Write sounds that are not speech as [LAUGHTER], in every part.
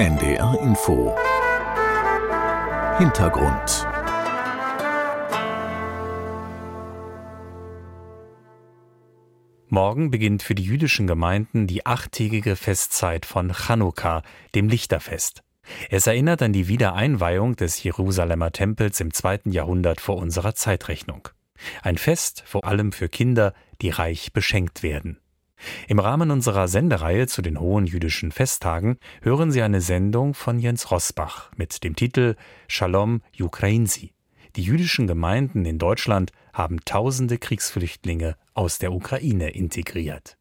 NDR Info Hintergrund Morgen beginnt für die jüdischen Gemeinden die achttägige Festzeit von Chanukka, dem Lichterfest. Es erinnert an die Wiedereinweihung des Jerusalemer Tempels im zweiten Jahrhundert vor unserer Zeitrechnung. Ein Fest vor allem für Kinder, die reich beschenkt werden. Im Rahmen unserer Sendereihe zu den hohen jüdischen Festtagen hören Sie eine Sendung von Jens Rosbach mit dem Titel Shalom Ukrainsi. Die jüdischen Gemeinden in Deutschland haben tausende Kriegsflüchtlinge aus der Ukraine integriert.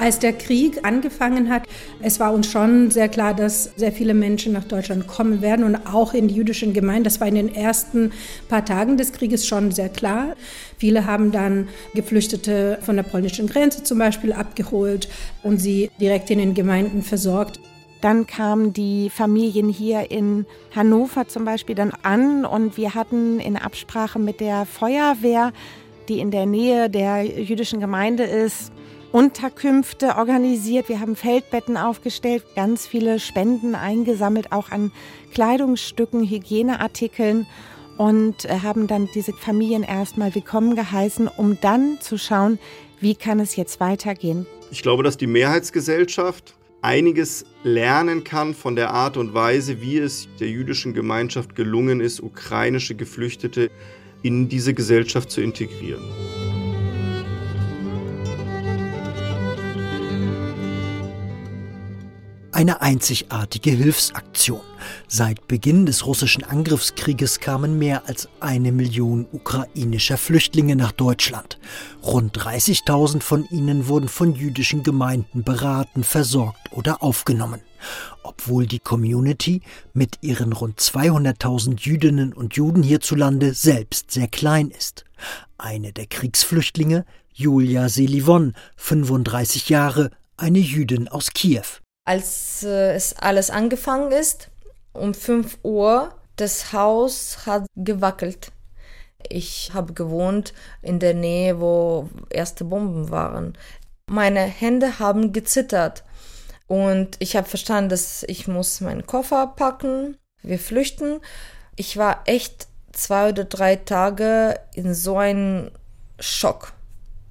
Als der Krieg angefangen hat, es war uns schon sehr klar, dass sehr viele Menschen nach Deutschland kommen werden und auch in die jüdischen Gemeinden. Das war in den ersten paar Tagen des Krieges schon sehr klar. Viele haben dann Geflüchtete von der polnischen Grenze zum Beispiel abgeholt und sie direkt in den Gemeinden versorgt. Dann kamen die Familien hier in Hannover zum Beispiel dann an und wir hatten in Absprache mit der Feuerwehr, die in der Nähe der jüdischen Gemeinde ist, Unterkünfte organisiert. Wir haben Feldbetten aufgestellt, ganz viele Spenden eingesammelt, auch an Kleidungsstücken, Hygieneartikeln und äh, haben dann diese Familien erstmal willkommen geheißen, um dann zu schauen, wie kann es jetzt weitergehen. Ich glaube, dass die Mehrheitsgesellschaft einiges lernen kann von der Art und Weise, wie es der jüdischen Gemeinschaft gelungen ist, ukrainische Geflüchtete in diese Gesellschaft zu integrieren. Eine einzigartige Hilfsaktion. Seit Beginn des russischen Angriffskrieges kamen mehr als eine Million ukrainischer Flüchtlinge nach Deutschland. Rund 30.000 von ihnen wurden von jüdischen Gemeinden beraten, versorgt oder aufgenommen. Obwohl die Community mit ihren rund 200.000 Jüdinnen und Juden hierzulande selbst sehr klein ist. Eine der Kriegsflüchtlinge, Julia Selivon, 35 Jahre, eine Jüdin aus Kiew als äh, es alles angefangen ist, um 5 Uhr, das Haus hat gewackelt. Ich habe gewohnt in der Nähe, wo erste Bomben waren. Meine Hände haben gezittert und ich habe verstanden, dass ich muss meinen Koffer packen, wir flüchten. Ich war echt zwei oder drei Tage in so einem Schock,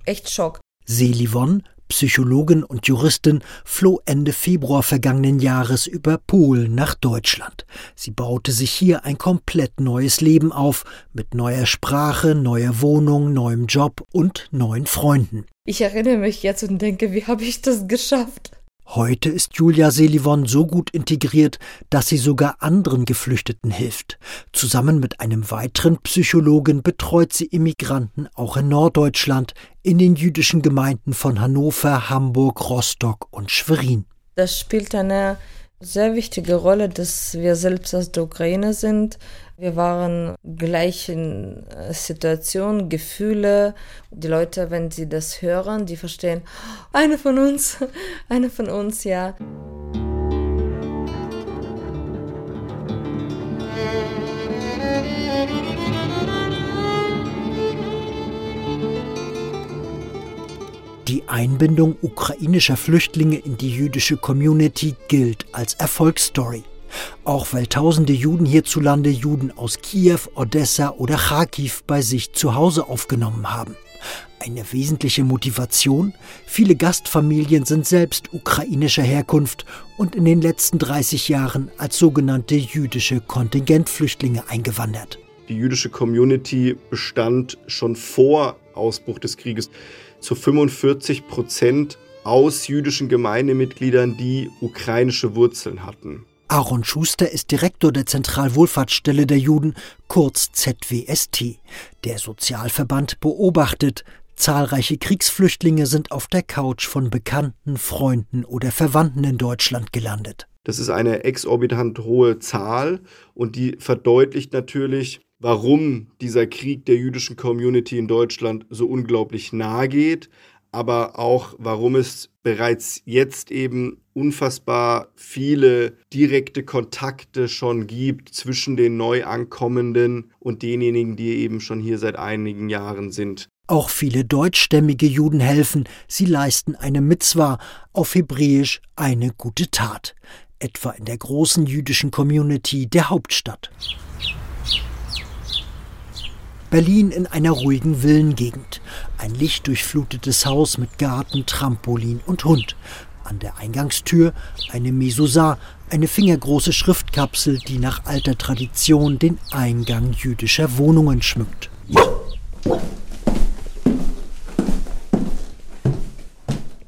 echt Schock. Selivon Psychologin und Juristin, floh Ende Februar vergangenen Jahres über Polen nach Deutschland. Sie baute sich hier ein komplett neues Leben auf, mit neuer Sprache, neuer Wohnung, neuem Job und neuen Freunden. Ich erinnere mich jetzt und denke, wie habe ich das geschafft? Heute ist Julia Selivon so gut integriert, dass sie sogar anderen Geflüchteten hilft. Zusammen mit einem weiteren Psychologen betreut sie Immigranten auch in Norddeutschland, in den jüdischen Gemeinden von Hannover, Hamburg, Rostock und Schwerin. Das spielt eine sehr wichtige Rolle, dass wir selbst aus der Ukraine sind. Wir waren gleich in äh, Situationen, Gefühle. Die Leute, wenn sie das hören, die verstehen, eine von uns, [LAUGHS] eine von uns, ja. Die Einbindung ukrainischer Flüchtlinge in die jüdische Community gilt als Erfolgsstory. Auch weil tausende Juden hierzulande Juden aus Kiew, Odessa oder Kharkiv bei sich zu Hause aufgenommen haben. Eine wesentliche Motivation? Viele Gastfamilien sind selbst ukrainischer Herkunft und in den letzten 30 Jahren als sogenannte jüdische Kontingentflüchtlinge eingewandert. Die jüdische Community bestand schon vor Ausbruch des Krieges zu 45 Prozent aus jüdischen Gemeindemitgliedern, die ukrainische Wurzeln hatten. Aaron Schuster ist Direktor der Zentralwohlfahrtsstelle der Juden, kurz ZWST. Der Sozialverband beobachtet, zahlreiche Kriegsflüchtlinge sind auf der Couch von Bekannten, Freunden oder Verwandten in Deutschland gelandet. Das ist eine exorbitant hohe Zahl und die verdeutlicht natürlich, warum dieser Krieg der jüdischen Community in Deutschland so unglaublich nahe geht, aber auch, warum es bereits jetzt eben unfassbar viele direkte Kontakte schon gibt zwischen den Neuankommenden und denjenigen, die eben schon hier seit einigen Jahren sind. Auch viele deutschstämmige Juden helfen, sie leisten eine Mitzwa, auf Hebräisch eine gute Tat, etwa in der großen jüdischen Community der Hauptstadt. Berlin in einer ruhigen Villengegend. Ein lichtdurchflutetes Haus mit Garten, Trampolin und Hund. An der Eingangstür eine Mesusa, eine fingergroße Schriftkapsel, die nach alter Tradition den Eingang jüdischer Wohnungen schmückt.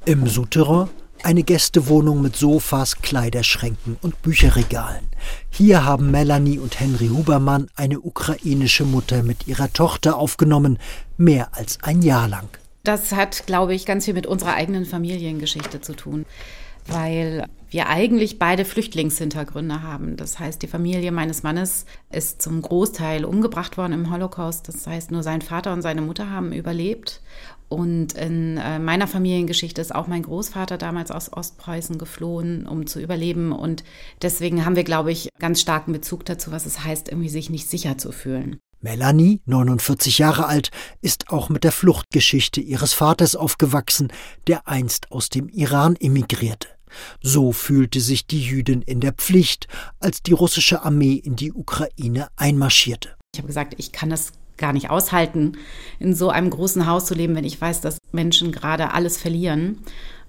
Im Souterrain eine Gästewohnung mit Sofas, Kleiderschränken und Bücherregalen. Hier haben Melanie und Henry Hubermann eine ukrainische Mutter mit ihrer Tochter aufgenommen, mehr als ein Jahr lang. Das hat, glaube ich, ganz viel mit unserer eigenen Familiengeschichte zu tun, weil wir eigentlich beide Flüchtlingshintergründe haben. Das heißt, die Familie meines Mannes ist zum Großteil umgebracht worden im Holocaust. Das heißt, nur sein Vater und seine Mutter haben überlebt. Und in äh, meiner Familiengeschichte ist auch mein Großvater damals aus Ostpreußen geflohen, um zu überleben. Und deswegen haben wir, glaube ich, ganz starken Bezug dazu, was es heißt, irgendwie sich nicht sicher zu fühlen. Melanie, 49 Jahre alt, ist auch mit der Fluchtgeschichte ihres Vaters aufgewachsen, der einst aus dem Iran emigrierte. So fühlte sich die Jüdin in der Pflicht, als die russische Armee in die Ukraine einmarschierte. Ich habe gesagt, ich kann das gar nicht aushalten, in so einem großen Haus zu leben, wenn ich weiß, dass Menschen gerade alles verlieren.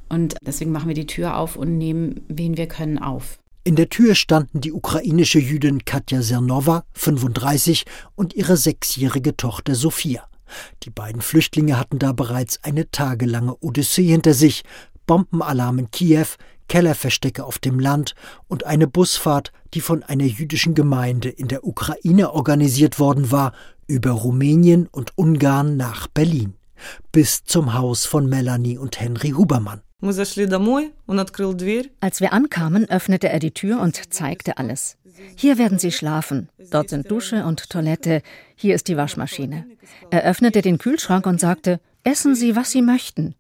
Und deswegen machen wir die Tür auf und nehmen, wen wir können, auf. In der Tür standen die ukrainische Jüdin Katja Sernova, 35, und ihre sechsjährige Tochter Sophia. Die beiden Flüchtlinge hatten da bereits eine tagelange Odyssee hinter sich, Bombenalarm in Kiew, Kellerverstecke auf dem Land und eine Busfahrt, die von einer jüdischen Gemeinde in der Ukraine organisiert worden war, über Rumänien und Ungarn nach Berlin, bis zum Haus von Melanie und Henry Hubermann. Als wir ankamen, öffnete er die Tür und zeigte alles. Hier werden Sie schlafen. Dort sind Dusche und Toilette. Hier ist die Waschmaschine. Er öffnete den Kühlschrank und sagte, essen Sie, was Sie möchten.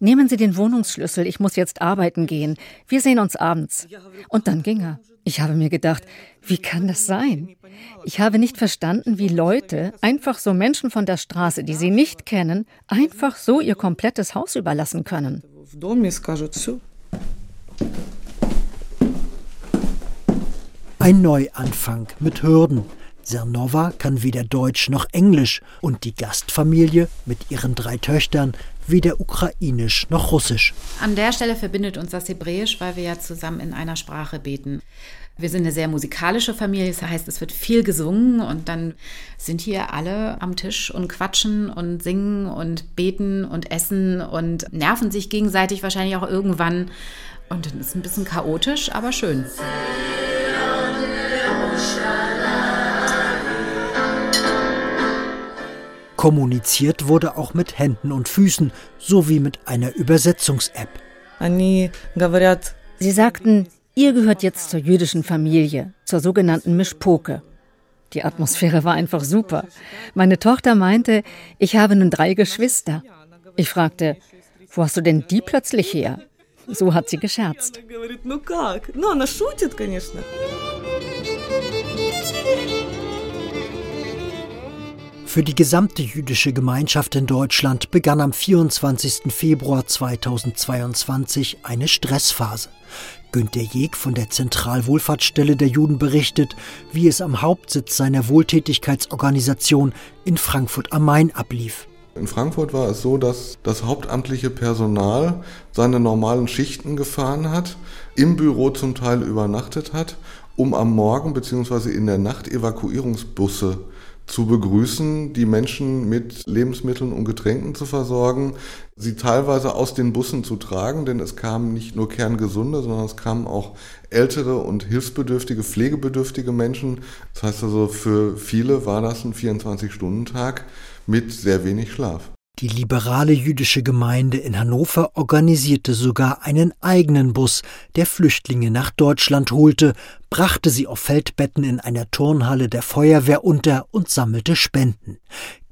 Nehmen Sie den Wohnungsschlüssel, ich muss jetzt arbeiten gehen. Wir sehen uns abends. Und dann ging er. Ich habe mir gedacht, wie kann das sein? Ich habe nicht verstanden, wie Leute, einfach so Menschen von der Straße, die sie nicht kennen, einfach so ihr komplettes Haus überlassen können. Ein Neuanfang mit Hürden. Sernova kann weder Deutsch noch Englisch und die Gastfamilie mit ihren drei Töchtern weder Ukrainisch noch Russisch. An der Stelle verbindet uns das Hebräisch, weil wir ja zusammen in einer Sprache beten. Wir sind eine sehr musikalische Familie, das heißt, es wird viel gesungen und dann sind hier alle am Tisch und quatschen und singen und beten und essen und nerven sich gegenseitig wahrscheinlich auch irgendwann. Und dann ist es ein bisschen chaotisch, aber schön. Kommuniziert wurde auch mit Händen und Füßen sowie mit einer Übersetzungs-App. Sie sagten, ihr gehört jetzt zur jüdischen Familie, zur sogenannten Mischpoke. Die Atmosphäre war einfach super. Meine Tochter meinte, ich habe nun drei Geschwister. Ich fragte, wo hast du denn die plötzlich her? So hat sie gescherzt. Für die gesamte jüdische Gemeinschaft in Deutschland begann am 24. Februar 2022 eine Stressphase. Günter Jeg von der Zentralwohlfahrtsstelle der Juden berichtet, wie es am Hauptsitz seiner Wohltätigkeitsorganisation in Frankfurt am Main ablief. In Frankfurt war es so, dass das hauptamtliche Personal seine normalen Schichten gefahren hat, im Büro zum Teil übernachtet hat, um am Morgen bzw. in der Nacht Evakuierungsbusse zu begrüßen, die Menschen mit Lebensmitteln und Getränken zu versorgen, sie teilweise aus den Bussen zu tragen, denn es kamen nicht nur kerngesunde, sondern es kamen auch ältere und hilfsbedürftige, pflegebedürftige Menschen. Das heißt also, für viele war das ein 24-Stunden-Tag mit sehr wenig Schlaf. Die liberale jüdische Gemeinde in Hannover organisierte sogar einen eigenen Bus, der Flüchtlinge nach Deutschland holte, brachte sie auf Feldbetten in einer Turnhalle der Feuerwehr unter und sammelte Spenden.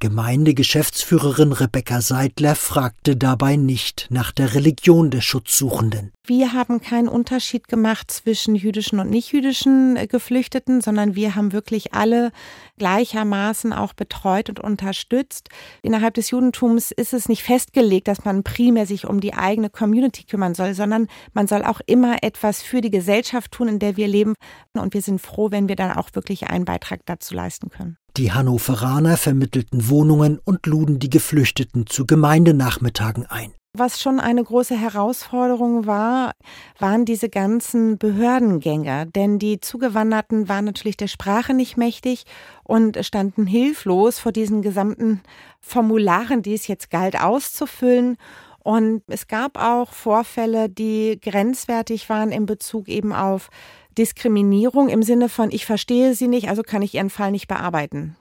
Gemeindegeschäftsführerin Rebecca Seidler fragte dabei nicht nach der Religion der Schutzsuchenden. Wir haben keinen Unterschied gemacht zwischen jüdischen und nicht-jüdischen äh, Geflüchteten, sondern wir haben wirklich alle gleichermaßen auch betreut und unterstützt. Innerhalb des Judentums ist es nicht festgelegt, dass man primär sich um die eigene Community kümmern soll, sondern man soll auch immer etwas für die Gesellschaft tun, in der wir leben. Und wir sind froh, wenn wir dann auch wirklich einen Beitrag dazu leisten können. Die Hannoveraner vermittelten Wohnungen und luden die Geflüchteten zu Gemeindenachmittagen ein. Was schon eine große Herausforderung war, waren diese ganzen Behördengänge. Denn die Zugewanderten waren natürlich der Sprache nicht mächtig und standen hilflos vor diesen gesamten Formularen, die es jetzt galt auszufüllen. Und es gab auch Vorfälle, die grenzwertig waren in Bezug eben auf Diskriminierung im Sinne von, ich verstehe sie nicht, also kann ich ihren Fall nicht bearbeiten.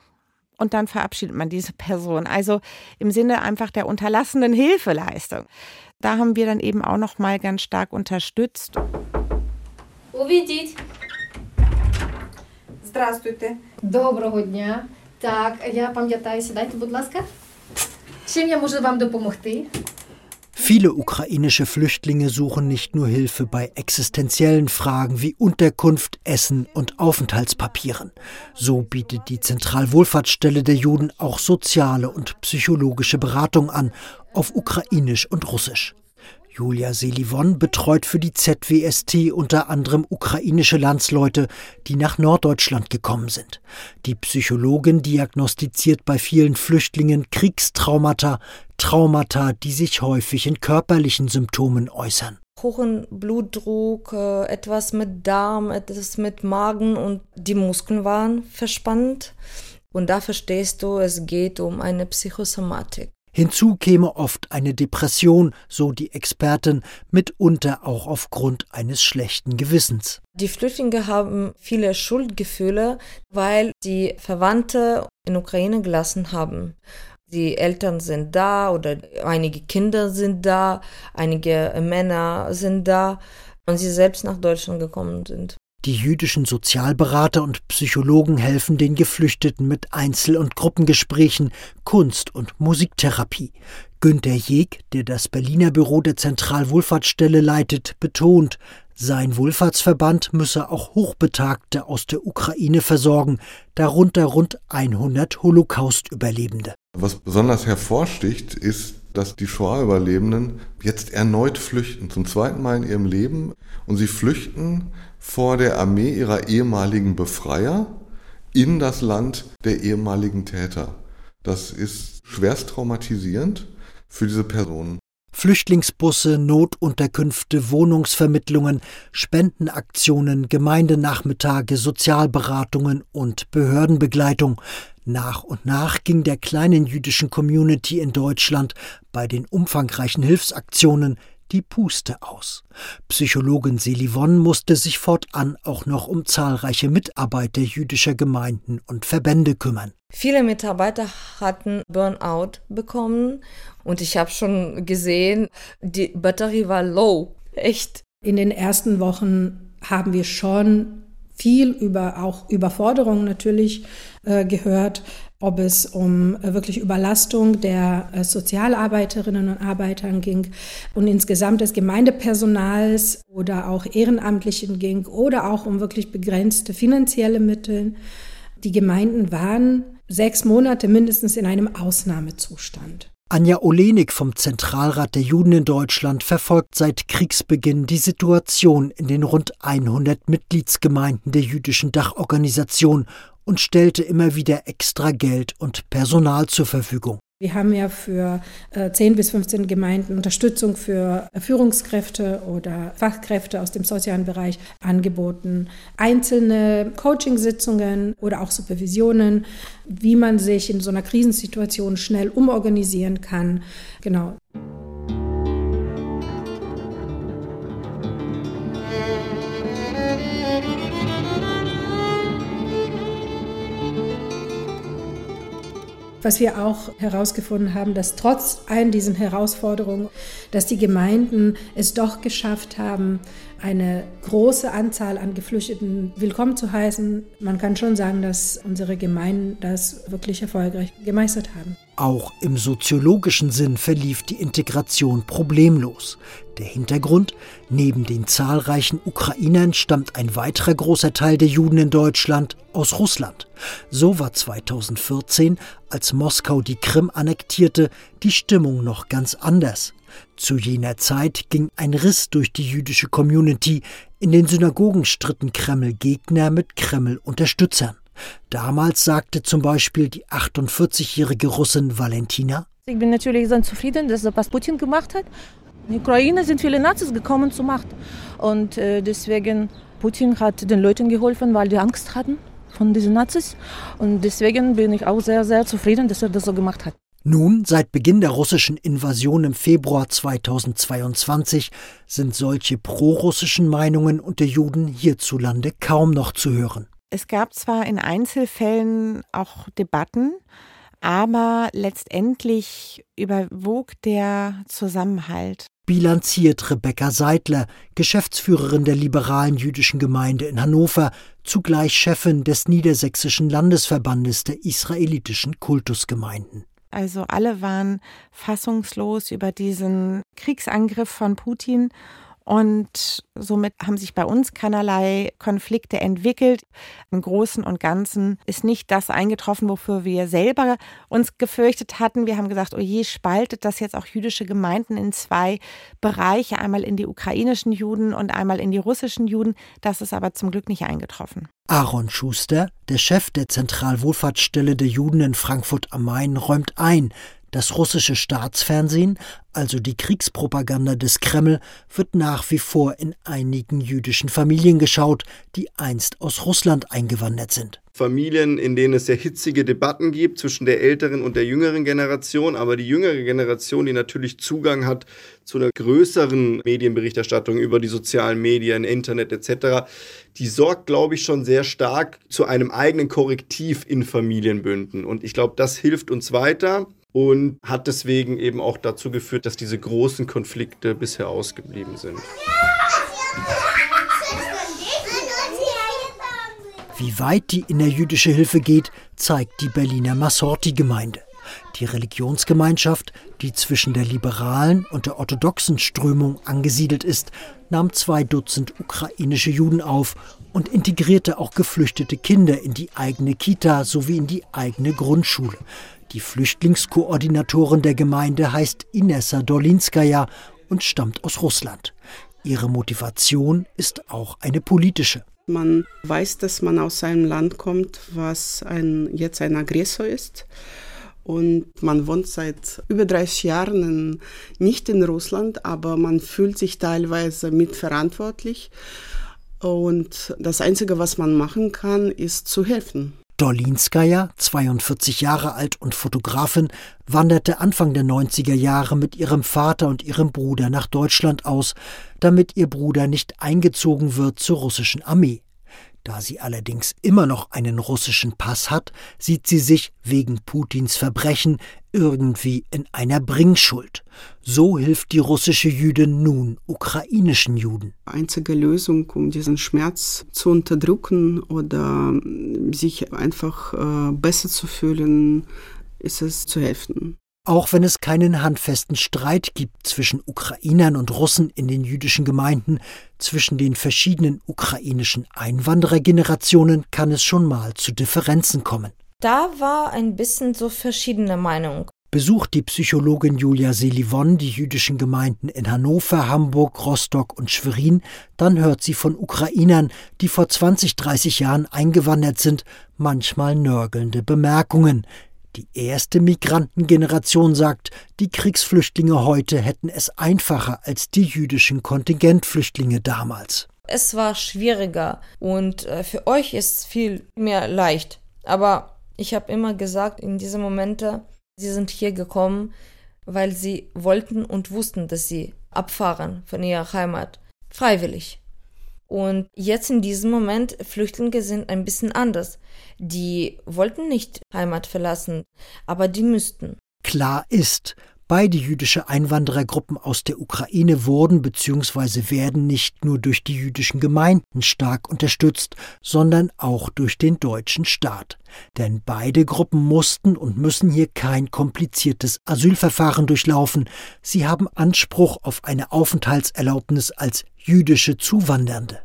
Und dann verabschiedet man diese Person. Also im Sinne einfach der unterlassenen Hilfeleistung. Da haben wir dann eben auch noch mal ganz stark unterstützt. Увідіть. Здравствуйте. Доброго дня. Так, я пам'ятаю, сідайте, будь ласка. Чим я можу вам допомогти? Viele ukrainische Flüchtlinge suchen nicht nur Hilfe bei existenziellen Fragen wie Unterkunft, Essen und Aufenthaltspapieren. So bietet die Zentralwohlfahrtsstelle der Juden auch soziale und psychologische Beratung an, auf Ukrainisch und Russisch. Julia Selivon betreut für die ZWST unter anderem ukrainische Landsleute, die nach Norddeutschland gekommen sind. Die Psychologin diagnostiziert bei vielen Flüchtlingen Kriegstraumata, Traumata, die sich häufig in körperlichen Symptomen äußern. Hohen Blutdruck, äh, etwas mit Darm, etwas mit Magen und die Muskeln waren verspannt. Und da verstehst du, es geht um eine Psychosomatik. Hinzu käme oft eine Depression, so die Expertin, mitunter auch aufgrund eines schlechten Gewissens. Die Flüchtlinge haben viele Schuldgefühle, weil die Verwandte in Ukraine gelassen haben. Die Eltern sind da oder einige Kinder sind da, einige Männer sind da und sie selbst nach Deutschland gekommen sind. Die jüdischen Sozialberater und Psychologen helfen den Geflüchteten mit Einzel- und Gruppengesprächen, Kunst- und Musiktherapie. Günter Jeg, der das Berliner Büro der Zentralwohlfahrtsstelle leitet, betont, sein Wohlfahrtsverband müsse auch Hochbetagte aus der Ukraine versorgen, darunter rund 100 Holocaust-Überlebende. Was besonders hervorsticht, ist, dass die Shoah-Überlebenden jetzt erneut flüchten, zum zweiten Mal in ihrem Leben. Und sie flüchten vor der Armee ihrer ehemaligen Befreier in das Land der ehemaligen Täter. Das ist schwerst traumatisierend für diese Personen. Flüchtlingsbusse, Notunterkünfte, Wohnungsvermittlungen, Spendenaktionen, Gemeindenachmittage, Sozialberatungen und Behördenbegleitung. Nach und nach ging der kleinen jüdischen Community in Deutschland bei den umfangreichen Hilfsaktionen die Puste aus. Psychologin Selivon musste sich fortan auch noch um zahlreiche Mitarbeiter jüdischer Gemeinden und Verbände kümmern. Viele Mitarbeiter hatten Burnout bekommen und ich habe schon gesehen, die Batterie war low, echt. In den ersten Wochen haben wir schon viel über auch Überforderung natürlich äh, gehört, ob es um äh, wirklich Überlastung der äh, Sozialarbeiterinnen und Arbeitern ging und insgesamt des Gemeindepersonals oder auch Ehrenamtlichen ging oder auch um wirklich begrenzte finanzielle Mittel. Die Gemeinden waren sechs Monate mindestens in einem Ausnahmezustand. Anja Olenik vom Zentralrat der Juden in Deutschland verfolgt seit Kriegsbeginn die Situation in den rund 100 Mitgliedsgemeinden der jüdischen Dachorganisation und stellte immer wieder extra Geld und Personal zur Verfügung. Wir haben ja für äh, 10 bis 15 Gemeinden Unterstützung für Führungskräfte oder Fachkräfte aus dem sozialen Bereich angeboten. Einzelne Coachingsitzungen oder auch Supervisionen, wie man sich in so einer Krisensituation schnell umorganisieren kann. Genau. Was wir auch herausgefunden haben, dass trotz all diesen Herausforderungen, dass die Gemeinden es doch geschafft haben, eine große Anzahl an Geflüchteten willkommen zu heißen. Man kann schon sagen, dass unsere Gemeinden das wirklich erfolgreich gemeistert haben. Auch im soziologischen Sinn verlief die Integration problemlos. Der Hintergrund, neben den zahlreichen Ukrainern stammt ein weiterer großer Teil der Juden in Deutschland aus Russland. So war 2014, als Moskau die Krim annektierte, die Stimmung noch ganz anders. Zu jener Zeit ging ein Riss durch die jüdische Community. In den Synagogen stritten Kreml-Gegner mit Kreml-Unterstützern. Damals sagte zum Beispiel die 48-jährige Russin Valentina, ich bin natürlich sehr zufrieden, dass das was Putin gemacht hat. In der Ukraine sind viele Nazis gekommen zur Macht. Und äh, deswegen, Putin hat den Leuten geholfen, weil die Angst hatten von diesen Nazis. Und deswegen bin ich auch sehr, sehr zufrieden, dass er das so gemacht hat. Nun, seit Beginn der russischen Invasion im Februar 2022 sind solche prorussischen Meinungen unter Juden hierzulande kaum noch zu hören. Es gab zwar in Einzelfällen auch Debatten, aber letztendlich überwog der Zusammenhalt. Bilanziert Rebecca Seidler, Geschäftsführerin der liberalen jüdischen Gemeinde in Hannover, zugleich Chefin des Niedersächsischen Landesverbandes der israelitischen Kultusgemeinden. Also alle waren fassungslos über diesen Kriegsangriff von Putin und somit haben sich bei uns keinerlei Konflikte entwickelt. Im Großen und Ganzen ist nicht das eingetroffen, wofür wir selber uns gefürchtet hatten. Wir haben gesagt, oh je, spaltet das jetzt auch jüdische Gemeinden in zwei Bereiche, einmal in die ukrainischen Juden und einmal in die russischen Juden. Das ist aber zum Glück nicht eingetroffen. Aaron Schuster, der Chef der Zentralwohlfahrtsstelle der Juden in Frankfurt am Main, räumt ein, das russische Staatsfernsehen, also die Kriegspropaganda des Kreml, wird nach wie vor in einigen jüdischen Familien geschaut, die einst aus Russland eingewandert sind. Familien, in denen es sehr hitzige Debatten gibt zwischen der älteren und der jüngeren Generation, aber die jüngere Generation, die natürlich Zugang hat zu einer größeren Medienberichterstattung über die sozialen Medien, Internet etc., die sorgt, glaube ich, schon sehr stark zu einem eigenen Korrektiv in Familienbünden. Und ich glaube, das hilft uns weiter und hat deswegen eben auch dazu geführt, dass diese großen Konflikte bisher ausgeblieben sind. Wie weit die innerjüdische Hilfe geht, zeigt die Berliner Massorti-Gemeinde. Die Religionsgemeinschaft, die zwischen der liberalen und der orthodoxen Strömung angesiedelt ist, nahm zwei Dutzend ukrainische Juden auf und integrierte auch geflüchtete Kinder in die eigene Kita sowie in die eigene Grundschule. Die Flüchtlingskoordinatorin der Gemeinde heißt Inessa Dolinskaya und stammt aus Russland. Ihre Motivation ist auch eine politische. Man weiß, dass man aus einem Land kommt, was ein, jetzt ein Aggressor ist. Und man wohnt seit über 30 Jahren in, nicht in Russland, aber man fühlt sich teilweise mitverantwortlich. Und das Einzige, was man machen kann, ist zu helfen. Dolinskaya, 42 Jahre alt und Fotografin, wanderte Anfang der 90er Jahre mit ihrem Vater und ihrem Bruder nach Deutschland aus, damit ihr Bruder nicht eingezogen wird zur russischen Armee. Da sie allerdings immer noch einen russischen Pass hat, sieht sie sich wegen Putins Verbrechen irgendwie in einer Bringschuld. So hilft die russische Jüdin nun ukrainischen Juden. Einzige Lösung, um diesen Schmerz zu unterdrücken oder sich einfach äh, besser zu fühlen, ist es zu helfen. Auch wenn es keinen handfesten Streit gibt zwischen Ukrainern und Russen in den jüdischen Gemeinden, zwischen den verschiedenen ukrainischen Einwanderergenerationen kann es schon mal zu Differenzen kommen. Da war ein bisschen so verschiedene Meinung. Besucht die Psychologin Julia Selivon die jüdischen Gemeinden in Hannover, Hamburg, Rostock und Schwerin, dann hört sie von Ukrainern, die vor 20, 30 Jahren eingewandert sind, manchmal nörgelnde Bemerkungen. Die erste Migrantengeneration sagt, die Kriegsflüchtlinge heute hätten es einfacher als die jüdischen Kontingentflüchtlinge damals. Es war schwieriger und äh, für euch ist es viel mehr leicht. Aber ich habe immer gesagt, in diesen Momenten, sie sind hier gekommen, weil sie wollten und wussten, dass sie abfahren von ihrer Heimat. Freiwillig. Und jetzt in diesem Moment, Flüchtlinge sind ein bisschen anders. Die wollten nicht Heimat verlassen, aber die müssten. Klar ist, Beide jüdische Einwanderergruppen aus der Ukraine wurden bzw. werden nicht nur durch die jüdischen Gemeinden stark unterstützt, sondern auch durch den deutschen Staat. Denn beide Gruppen mussten und müssen hier kein kompliziertes Asylverfahren durchlaufen. Sie haben Anspruch auf eine Aufenthaltserlaubnis als jüdische Zuwandernde.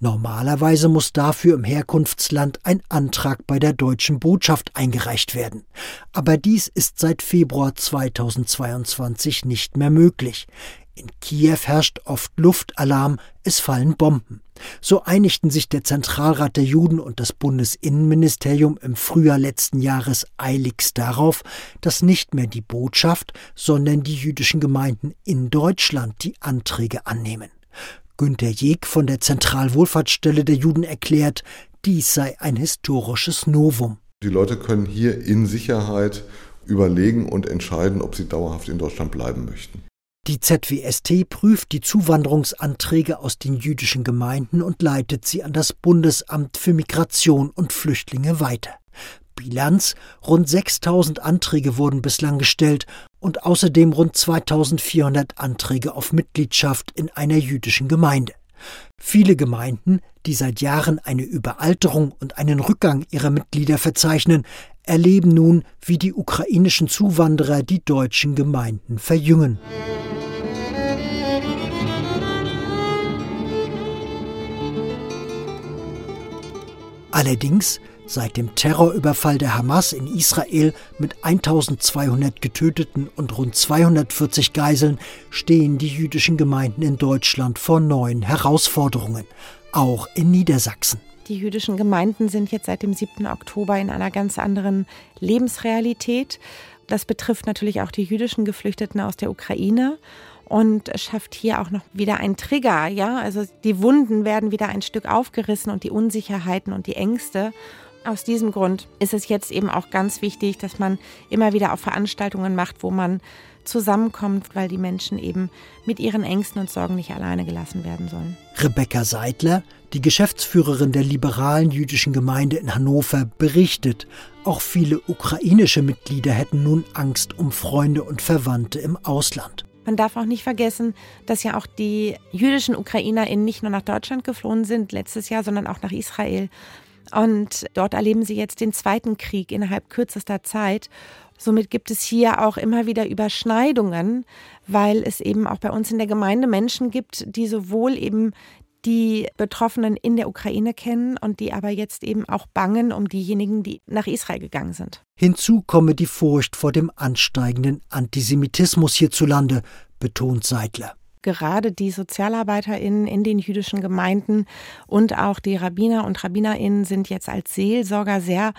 Normalerweise muss dafür im Herkunftsland ein Antrag bei der deutschen Botschaft eingereicht werden. Aber dies ist seit Februar 2022 nicht mehr möglich. In Kiew herrscht oft Luftalarm, es fallen Bomben. So einigten sich der Zentralrat der Juden und das Bundesinnenministerium im Frühjahr letzten Jahres eiligst darauf, dass nicht mehr die Botschaft, sondern die jüdischen Gemeinden in Deutschland die Anträge annehmen. Günter Jeg von der Zentralwohlfahrtsstelle der Juden erklärt, dies sei ein historisches Novum. Die Leute können hier in Sicherheit überlegen und entscheiden, ob sie dauerhaft in Deutschland bleiben möchten. Die ZWST prüft die Zuwanderungsanträge aus den jüdischen Gemeinden und leitet sie an das Bundesamt für Migration und Flüchtlinge weiter. Bilanz: Rund 6000 Anträge wurden bislang gestellt und außerdem rund 2400 Anträge auf Mitgliedschaft in einer jüdischen Gemeinde. Viele Gemeinden, die seit Jahren eine Überalterung und einen Rückgang ihrer Mitglieder verzeichnen, erleben nun, wie die ukrainischen Zuwanderer die deutschen Gemeinden verjüngen. Allerdings Seit dem Terrorüberfall der Hamas in Israel mit 1200 Getöteten und rund 240 Geiseln stehen die jüdischen Gemeinden in Deutschland vor neuen Herausforderungen, auch in Niedersachsen. Die jüdischen Gemeinden sind jetzt seit dem 7. Oktober in einer ganz anderen Lebensrealität. Das betrifft natürlich auch die jüdischen Geflüchteten aus der Ukraine und schafft hier auch noch wieder einen Trigger, ja? Also die Wunden werden wieder ein Stück aufgerissen und die Unsicherheiten und die Ängste aus diesem Grund ist es jetzt eben auch ganz wichtig, dass man immer wieder auf Veranstaltungen macht, wo man zusammenkommt, weil die Menschen eben mit ihren Ängsten und Sorgen nicht alleine gelassen werden sollen. Rebecca Seidler, die Geschäftsführerin der liberalen jüdischen Gemeinde in Hannover, berichtet, auch viele ukrainische Mitglieder hätten nun Angst um Freunde und Verwandte im Ausland. Man darf auch nicht vergessen, dass ja auch die jüdischen UkrainerInnen nicht nur nach Deutschland geflohen sind letztes Jahr, sondern auch nach Israel. Und dort erleben sie jetzt den zweiten Krieg innerhalb kürzester Zeit. Somit gibt es hier auch immer wieder Überschneidungen, weil es eben auch bei uns in der Gemeinde Menschen gibt, die sowohl eben die Betroffenen in der Ukraine kennen und die aber jetzt eben auch bangen um diejenigen, die nach Israel gegangen sind. Hinzu komme die Furcht vor dem ansteigenden Antisemitismus hierzulande, betont Seidler gerade die SozialarbeiterInnen in den jüdischen Gemeinden und auch die Rabbiner und RabbinerInnen sind jetzt als Seelsorger sehr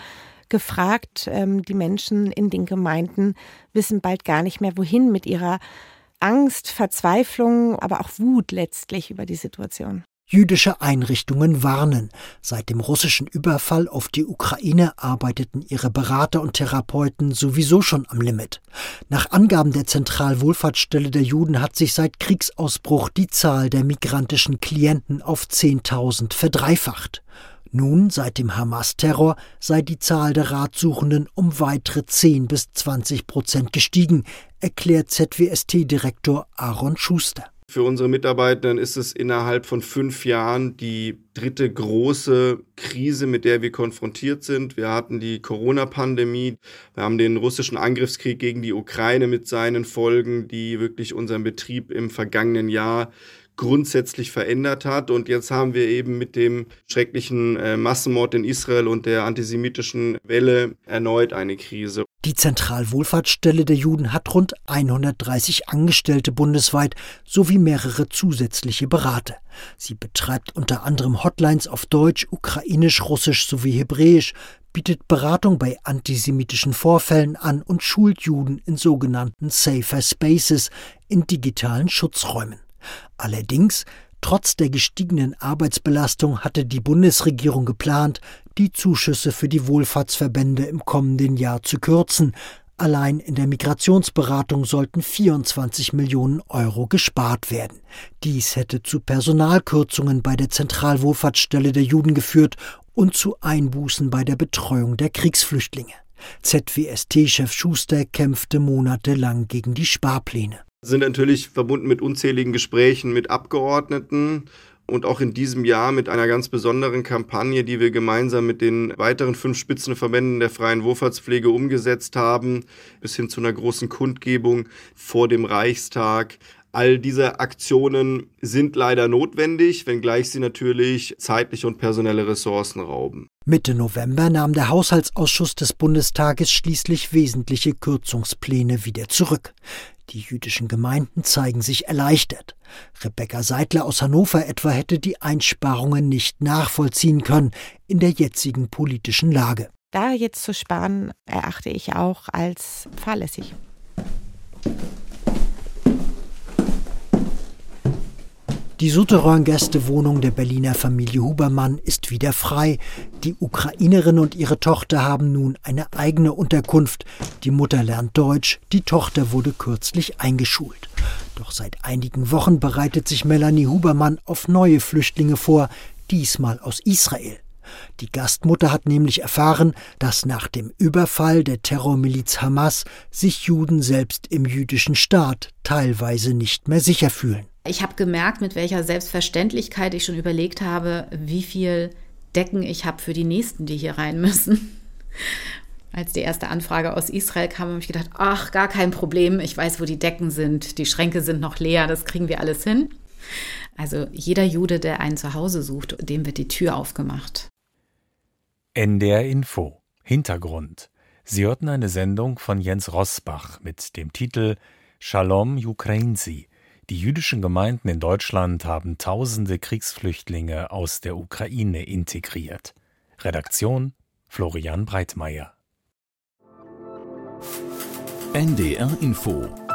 gefragt. Ähm, die Menschen in den Gemeinden wissen bald gar nicht mehr, wohin mit ihrer Angst, Verzweiflung, aber auch Wut letztlich über die Situation. Jüdische Einrichtungen warnen. Seit dem russischen Überfall auf die Ukraine arbeiteten ihre Berater und Therapeuten sowieso schon am Limit. Nach Angaben der Zentralwohlfahrtsstelle der Juden hat sich seit Kriegsausbruch die Zahl der migrantischen Klienten auf 10.000 verdreifacht. Nun, seit dem Hamas-Terror, sei die Zahl der Ratsuchenden um weitere 10 bis 20 Prozent gestiegen, erklärt ZWST-Direktor Aaron Schuster. Für unsere Mitarbeitenden ist es innerhalb von fünf Jahren die dritte große Krise, mit der wir konfrontiert sind. Wir hatten die Corona-Pandemie, wir haben den russischen Angriffskrieg gegen die Ukraine mit seinen Folgen, die wirklich unseren Betrieb im vergangenen Jahr grundsätzlich verändert hat. Und jetzt haben wir eben mit dem schrecklichen äh, Massenmord in Israel und der antisemitischen Welle erneut eine Krise. Die Zentralwohlfahrtsstelle der Juden hat rund 130 Angestellte bundesweit sowie mehrere zusätzliche Berater. Sie betreibt unter anderem Hotlines auf Deutsch, Ukrainisch, Russisch sowie Hebräisch, bietet Beratung bei antisemitischen Vorfällen an und schult Juden in sogenannten Safer Spaces, in digitalen Schutzräumen. Allerdings, trotz der gestiegenen Arbeitsbelastung hatte die Bundesregierung geplant, die Zuschüsse für die Wohlfahrtsverbände im kommenden Jahr zu kürzen. Allein in der Migrationsberatung sollten 24 Millionen Euro gespart werden. Dies hätte zu Personalkürzungen bei der Zentralwohlfahrtsstelle der Juden geführt und zu Einbußen bei der Betreuung der Kriegsflüchtlinge. ZWST-Chef Schuster kämpfte monatelang gegen die Sparpläne. Sind natürlich verbunden mit unzähligen Gesprächen mit Abgeordneten und auch in diesem Jahr mit einer ganz besonderen Kampagne, die wir gemeinsam mit den weiteren fünf Spitzenverbänden der freien Wohlfahrtspflege umgesetzt haben, bis hin zu einer großen Kundgebung vor dem Reichstag. All diese Aktionen sind leider notwendig, wenngleich sie natürlich zeitliche und personelle Ressourcen rauben. Mitte November nahm der Haushaltsausschuss des Bundestages schließlich wesentliche Kürzungspläne wieder zurück. Die jüdischen Gemeinden zeigen sich erleichtert. Rebecca Seidler aus Hannover etwa hätte die Einsparungen nicht nachvollziehen können in der jetzigen politischen Lage. Da jetzt zu sparen, erachte ich auch als fahrlässig. Die Souterrain-Gästewohnung der Berliner Familie Hubermann ist wieder frei. Die Ukrainerin und ihre Tochter haben nun eine eigene Unterkunft. Die Mutter lernt Deutsch, die Tochter wurde kürzlich eingeschult. Doch seit einigen Wochen bereitet sich Melanie Hubermann auf neue Flüchtlinge vor, diesmal aus Israel. Die Gastmutter hat nämlich erfahren, dass nach dem Überfall der Terrormiliz Hamas sich Juden selbst im jüdischen Staat teilweise nicht mehr sicher fühlen. Ich habe gemerkt, mit welcher Selbstverständlichkeit ich schon überlegt habe, wie viel Decken ich habe für die Nächsten, die hier rein müssen. [LAUGHS] Als die erste Anfrage aus Israel kam, habe ich gedacht, ach, gar kein Problem, ich weiß, wo die Decken sind, die Schränke sind noch leer, das kriegen wir alles hin. Also jeder Jude, der ein Zuhause sucht, dem wird die Tür aufgemacht. NDR Info Hintergrund. Sie hörten eine Sendung von Jens Rosbach mit dem Titel Shalom Ukrainsi die jüdischen Gemeinden in Deutschland haben tausende Kriegsflüchtlinge aus der Ukraine integriert. Redaktion Florian Breitmeier. NDR Info